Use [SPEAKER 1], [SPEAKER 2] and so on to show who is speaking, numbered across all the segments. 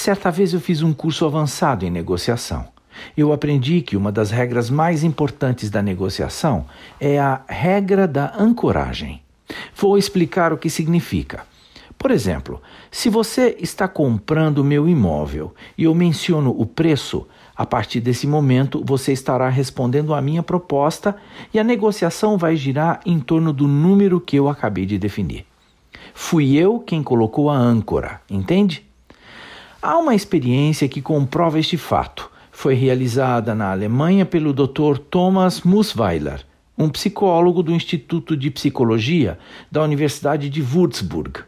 [SPEAKER 1] Certa vez eu fiz um curso avançado em negociação. Eu aprendi que uma das regras mais importantes da negociação é a regra da ancoragem. Vou explicar o que significa. Por exemplo, se você está comprando meu imóvel e eu menciono o preço, a partir desse momento você estará respondendo à minha proposta e a negociação vai girar em torno do número que eu acabei de definir. Fui eu quem colocou a âncora, entende? Há uma experiência que comprova este fato. Foi realizada na Alemanha pelo Dr. Thomas Musweiler, um psicólogo do Instituto de Psicologia da Universidade de Würzburg.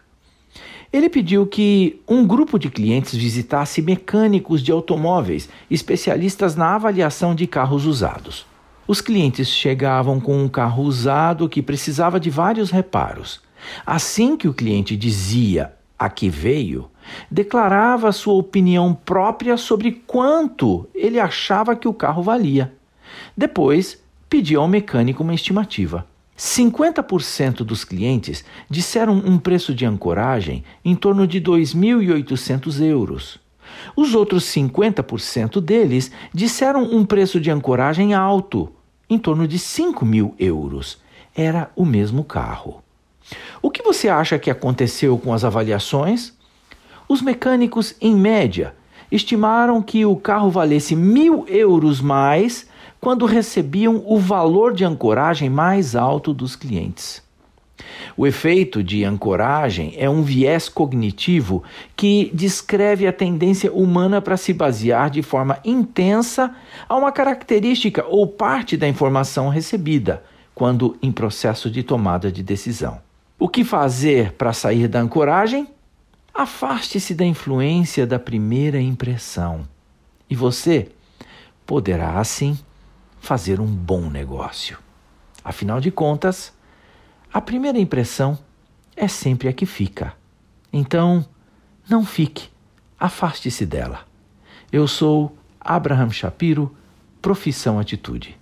[SPEAKER 1] Ele pediu que um grupo de clientes visitasse mecânicos de automóveis, especialistas na avaliação de carros usados. Os clientes chegavam com um carro usado que precisava de vários reparos. Assim que o cliente dizia a que veio, declarava sua opinião própria sobre quanto ele achava que o carro valia. Depois, pedia ao mecânico uma estimativa. 50% dos clientes disseram um preço de ancoragem em torno de 2.800 euros. Os outros 50% deles disseram um preço de ancoragem alto, em torno de 5 mil euros. Era o mesmo carro. O que você acha que aconteceu com as avaliações? Os mecânicos, em média, estimaram que o carro valesse mil euros mais quando recebiam o valor de ancoragem mais alto dos clientes. O efeito de ancoragem é um viés cognitivo que descreve a tendência humana para se basear de forma intensa a uma característica ou parte da informação recebida, quando em processo de tomada de decisão. O que fazer para sair da ancoragem? Afaste-se da influência da primeira impressão e você poderá, assim, fazer um bom negócio. Afinal de contas, a primeira impressão é sempre a que fica. Então, não fique, afaste-se dela. Eu sou Abraham Shapiro, profissão atitude.